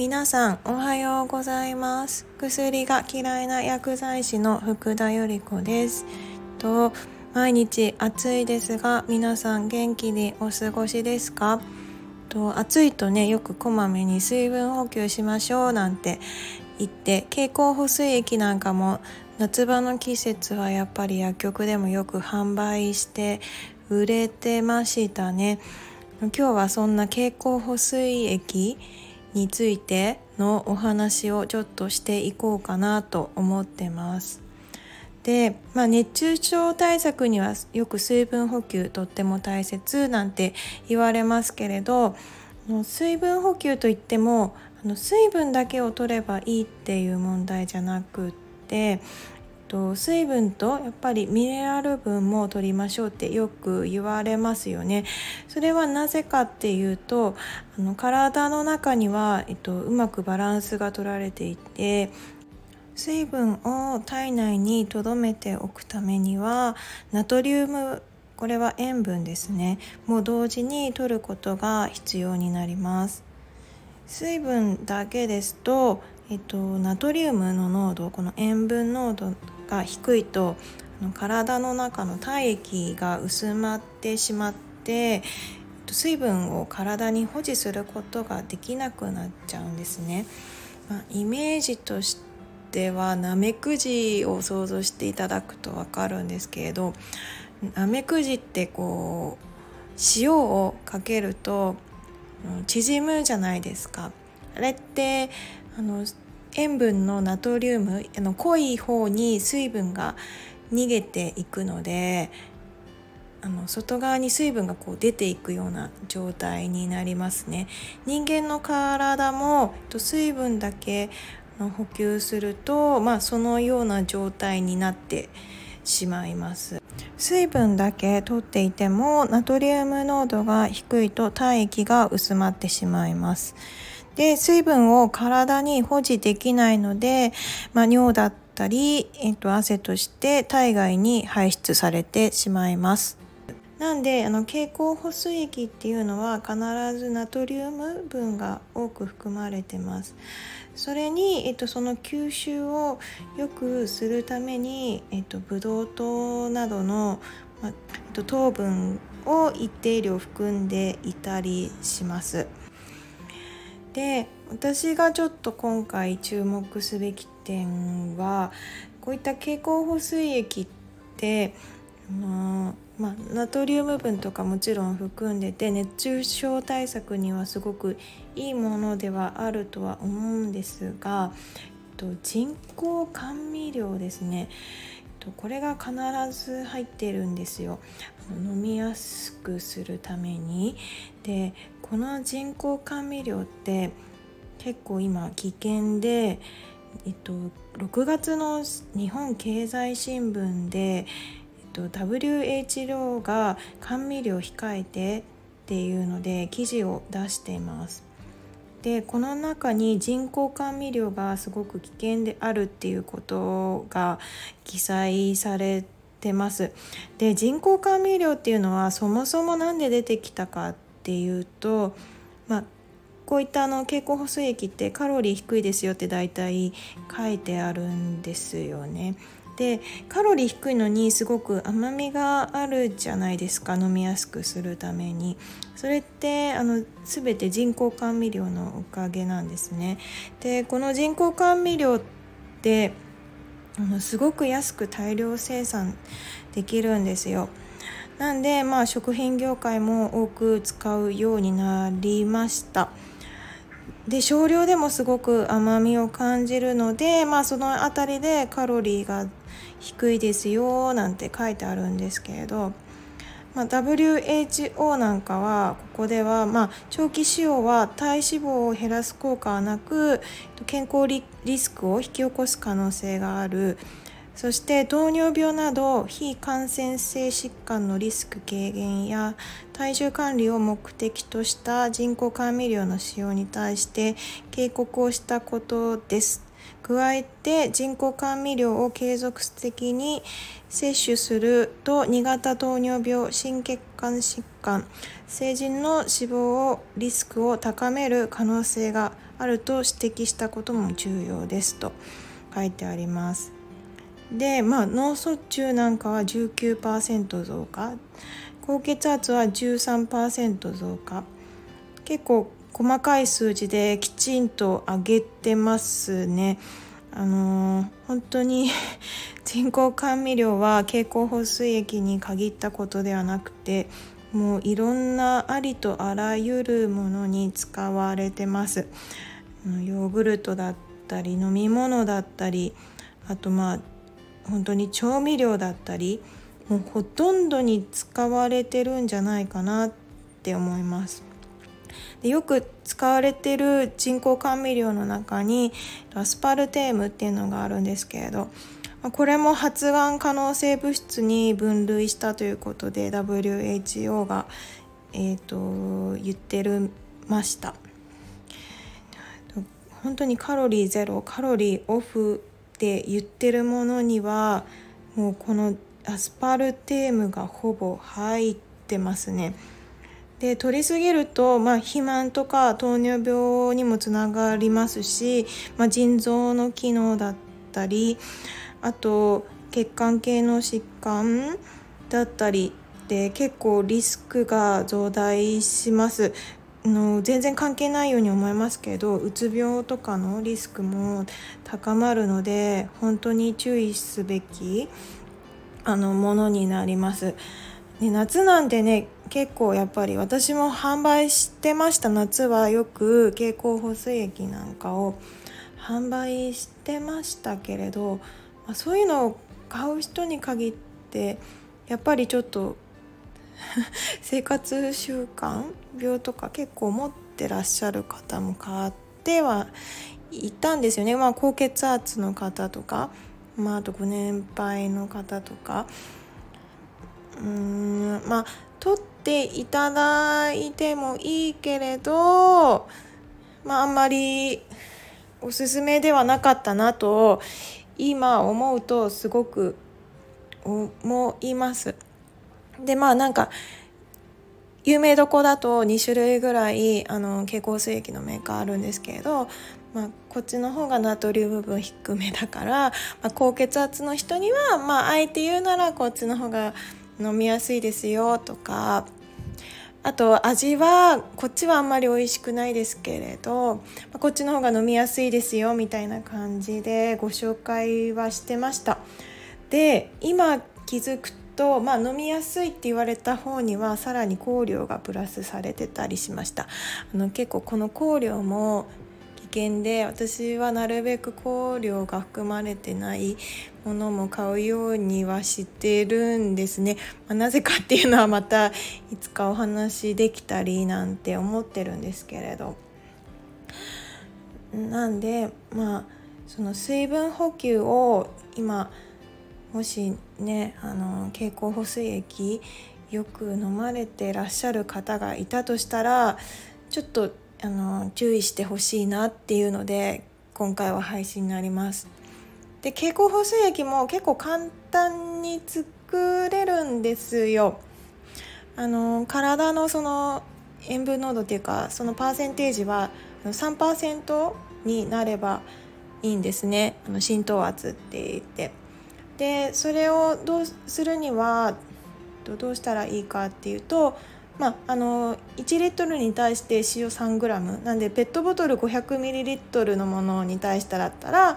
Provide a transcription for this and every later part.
皆さんおはようございます。薬が嫌いな薬剤師の福田由里子です。と毎日暑いですが皆さん元気にお過ごしですか？と暑いとねよくこまめに水分補給しましょうなんて言って経口補水液なんかも夏場の季節はやっぱり薬局でもよく販売して売れてましたね。今日はそんな経口補水液についてのお話をちょっとしていこうかなと思ってます。で、まあ、熱中症対策にはよく水分補給とっても大切なんて言われますけれど水分補給といっても水分だけを取ればいいっていう問題じゃなくってと水分とやっぱりミネラル分も取りましょうってよく言われますよね。それはなぜかっていうとあの体の中には、えっと、うまくバランスが取られていて水分を体内に留めておくためにはナトリウムこれは塩分ですねもう同時に摂ることが必要になります水分だけですと、えっと、ナトリウムの濃度この塩分濃度が低いと体の中の体液が薄まってしまって水分を体に保持することができなくなっちゃうんですね。まあ、イメージとしてはナメクジを想像していただくと分かるんですけれどナメクジってこう塩をかけると縮むじゃないですか。あれってあの塩分のナトリウムあの濃い方に水分が逃げていくのであの外側に水分がこう出ていくような状態になりますね。人間の体も水分だけ補給すると、まあ、そのような状態になってしまいます。水分だけ取っていてもナトリウム濃度が低いと体液が薄まってしまいます。で水分を体に保持できないので、まあ、尿だったり、えっと、汗として体外に排出されてしまいます。なんであの経口補水液っていうのは必ずナトリウム分が多く含まれてます。それに、えっと、その吸収を良くするために、えっと、ブドウ糖などの、まえっと、糖分を一定量含んでいたりします。で私がちょっと今回注目すべき点はこういった経口補水液ってあまあ、ナトリウム分とかもちろん含んでて熱中症対策にはすごくいいものではあるとは思うんですが、えっと、人工甘味料ですね、と、これが必ず入ってるんですよ飲みやすくするためにでこの人工甘味料って結構今危険でえっと、6月の日本経済新聞でえっと WHO が甘味料控えてっていうので記事を出しています。でこの中に人工甘味料がすごく危険であるっていうことが記載されてます。で人工甘味料っていうのはそもそも何で出てきたかっていうと、まあ、こういったあの経口補水液ってカロリー低いですよって大体書いてあるんですよね。でカロリー低いのにすごく甘みがあるじゃないですか飲みやすくするために。それってあの全て人工甘味料のおかげなんですね。でこの人工甘味料ってあのすごく安く大量生産できるんですよ。なんでまあ食品業界も多く使うようになりました。で少量でもすごく甘みを感じるのでまあその辺りでカロリーが低いですよなんて書いてあるんですけれど、まあ、WHO なんかはここでは、まあ、長期使用は体脂肪を減らす効果はなく健康リスクを引き起こす可能性がある。そして糖尿病など非感染性疾患のリスク軽減や体重管理を目的とした人工甘味料の使用に対して警告をしたことです。加えて人工甘味料を継続的に摂取すると2型糖尿病心血管疾患成人の死亡をリスクを高める可能性があると指摘したことも重要ですと書いてあります。でまあ脳卒中なんかは19%増加。高血圧は13%増加。結構細かい数字できちんと上げてますね。あのー、本当に 人工甘味料は経口補水液に限ったことではなくてもういろんなありとあらゆるものに使われてます。ヨーグルトだったり飲み物だったりあとまあ本当に調味料だったりもうほとんどに使われてるんじゃないかなって思います。でよく使われてる人工甘味料の中にアスパルテームっていうのがあるんですけれどこれも発がん可能性物質に分類したということで WHO が、えーと、言ってるました。本当にカロリーゼロカロリーオフって言ってるものにはもうこのアスパルテームがほぼ入ってますね。で取りすぎると、まあ、肥満とか糖尿病にもつながりますし、まあ、腎臓の機能だったりあと血管系の疾患だったりで結構リスクが増大しますの全然関係ないように思いますけどうつ病とかのリスクも高まるので本当に注意すべきあのものになります。ね、夏なんでね結構やっぱり私も販売してました夏はよく経口補水液なんかを販売してましたけれど、まあ、そういうのを買う人に限ってやっぱりちょっと 生活習慣病とか結構持ってらっしゃる方も買ってはいたんですよね、まあ、高血圧の方とか、まあ、あとご年配の方とか。うーんまあ取っていただいてもいいけれどまああんまりおすすめではなかったなと今思うとすごく思います。でまあなんか有名どこだと2種類ぐらいあの蛍光水液のメーカーあるんですけれど、まあ、こっちの方がナトリウム分低めだから、まあ、高血圧の人にはまああえて言うならこっちの方が飲みやすいですよとかあと味はこっちはあんまり美味しくないですけれどまこっちの方が飲みやすいですよみたいな感じでご紹介はしてました。で今気づくと、まあ、飲みやすいって言われた方にはさらに香料がプラスされてたりしました。あの結構この香料も危険で私はなるべく香料が含まれてないものも買うようにはしてるんですね、まあ、なぜかっていうのはまたいつかお話できたりなんて思ってるんですけれど。なんでまあその水分補給を今もしねあの経口補水液よく飲まれてらっしゃる方がいたとしたらちょっとあの注意してほしいなっていうので今回は配信になります。で経口補水液も結構簡単に作れるんですよ。あの体のその塩分濃度っていうかそのパーセンテージは3%になればいいんですねあの浸透圧って言ってでそれをどうするにはどうしたらいいかっていうとまあ、あの1リットルに対して塩 3g なんでペットボトル 500ml のものに対してだったら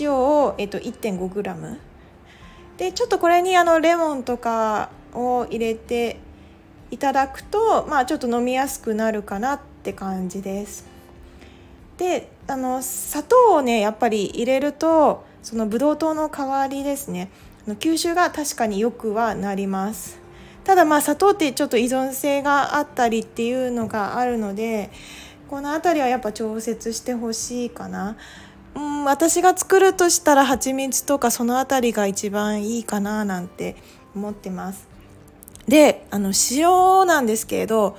塩を、えっと、1.5g でちょっとこれにあのレモンとかを入れていただくと、まあ、ちょっと飲みやすくなるかなって感じです。であの砂糖をねやっぱり入れるとそのブドウ糖の代わりですね吸収が確かによくはなります。ただまあ砂糖ってちょっと依存性があったりっていうのがあるのでこの辺りはやっぱ調節してほしいかな。うん、私が作るとしたら蜂蜜とかその辺りが一番いいかななんて思ってます。であの塩なんですけれど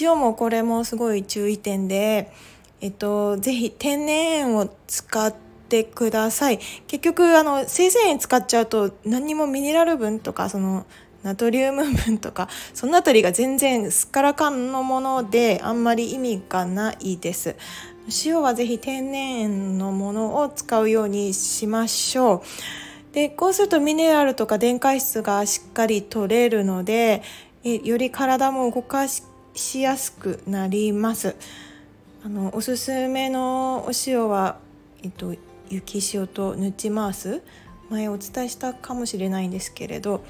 塩もこれもすごい注意点で、えっと、ぜひ天然塩を使ってってください。結局あの生鮮塩使っちゃうと何にもミネラル分とかそのナトリウム分とかその辺りが全然すっからかんのものであんまり意味がないです。塩はぜひ天然塩のものを使うようにしましょう。でこうするとミネラルとか電解質がしっかり取れるのでえより体も動かしやすくなります。あのおすすめのお塩は、えっと、雪塩とヌチマース前お伝えしたかもしれないんですけれど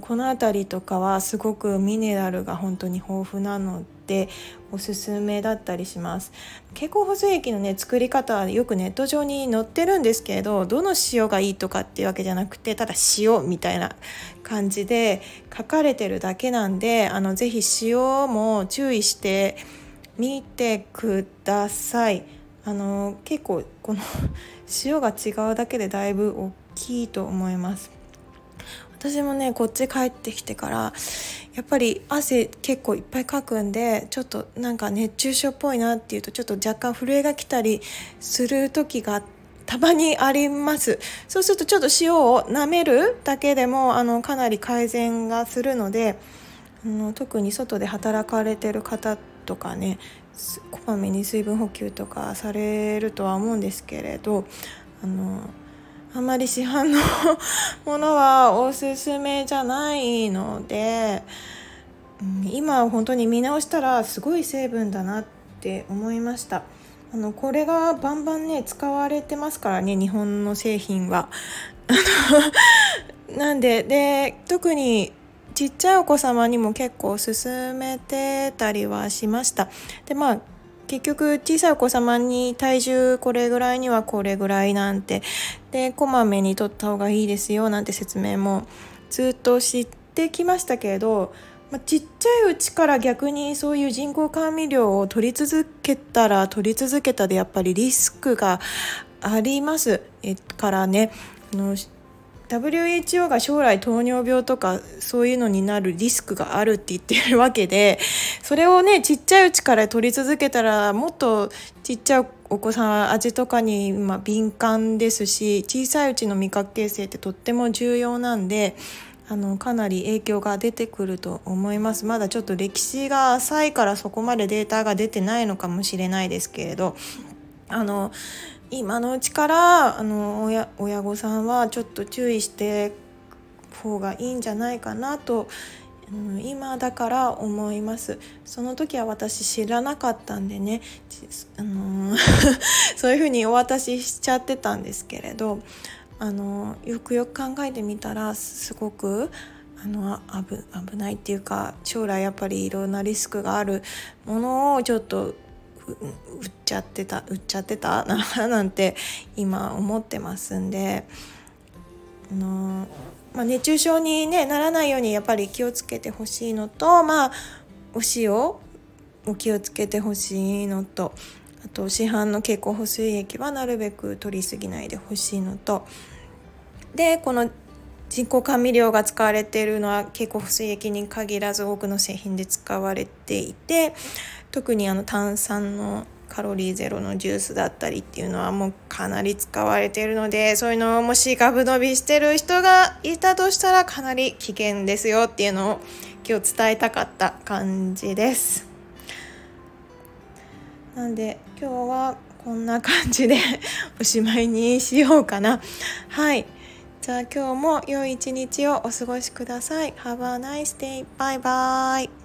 この辺りとかはすごくミネラルが本当に豊富なのでおすすめだったりします。蛍光補水液のね作り方はよくネット上に載ってるんですけれどどの塩がいいとかっていうわけじゃなくてただ塩みたいな感じで書かれてるだけなんであのぜひ塩も注意してみてください。あの結構この塩が違うだけでだいぶ大きいと思います。私もねこっち帰ってきてからやっぱり汗結構いっぱいかくんでちょっとなんか熱中症っぽいなっていうとちょっと若干震えが来たりする時がたまにあります。そうするとちょっと塩を舐めるだけでもあのかなり改善がするのであの特に外で働かれてる方とかねこまめに水分補給とかされるとは思うんですけれどあのあまり市販の ものはおすすめじゃないので、うん、今本当に見直したらすごい成分だなって思いました。あのこれがバンバンね使われてますからね日本の製品は。なんでで特にちっちゃいお子様にも結構勧めてたりはしました。でまあ結局小さいお子様に体重これぐらいにはこれぐらいなんてでこまめに取った方がいいですよなんて説明もずっと知ってきましたけれど、まあ、ちっちゃいうちから逆にそういう人工甘味料を取り続けたら取り続けたでやっぱりリスクがあります。からねあの WHO が将来糖尿病とかそういうのになるリスクがあるって言ってるわけでそれをねちっちゃいうちから取り続けたらもっとちっちゃいお子さん味とかにま敏感ですし小さいうちの味覚形成ってとっても重要なんであのかなり影響が出てくると思います。まだちょっと歴史が浅いからそこまでデータが出てないのかもしれないですけれどあの今のうちからあの親親御さんはちょっと注意して方がいいんじゃないかなと今だから思います。その時は私知らなかったんでね、あの そういうふうにお渡ししちゃってたんですけれど、あのよくよく考えてみたらすごくあの危ないっていうか将来やっぱりいろんなリスクがあるものをちょっと売っちゃってた売っちゃってた？な なんて今思ってますんであの、まあ、熱中症に、ね、ならないようにやっぱり気をつけてほしいのと、まあ、お塩お気をつけてほしいのとあと市販の経口補水液はなるべく取りすぎないでほしいのとでこの人工甘味料が使われているのは経口補水液に限らず多くの製品で使われていて特にあの炭酸のカロリーゼロのジュースだったりっていうのはもうかなり使われているのでそういうのをもしガブ伸びしてる人がいたとしたらかなり危険ですよっていうのを今日伝えたかった感じです。なんで今日はこんな感じで おしまいにしようかな。はい。じゃあ今日も良い一日をお過ごしください。Have a nice day. Bye bye.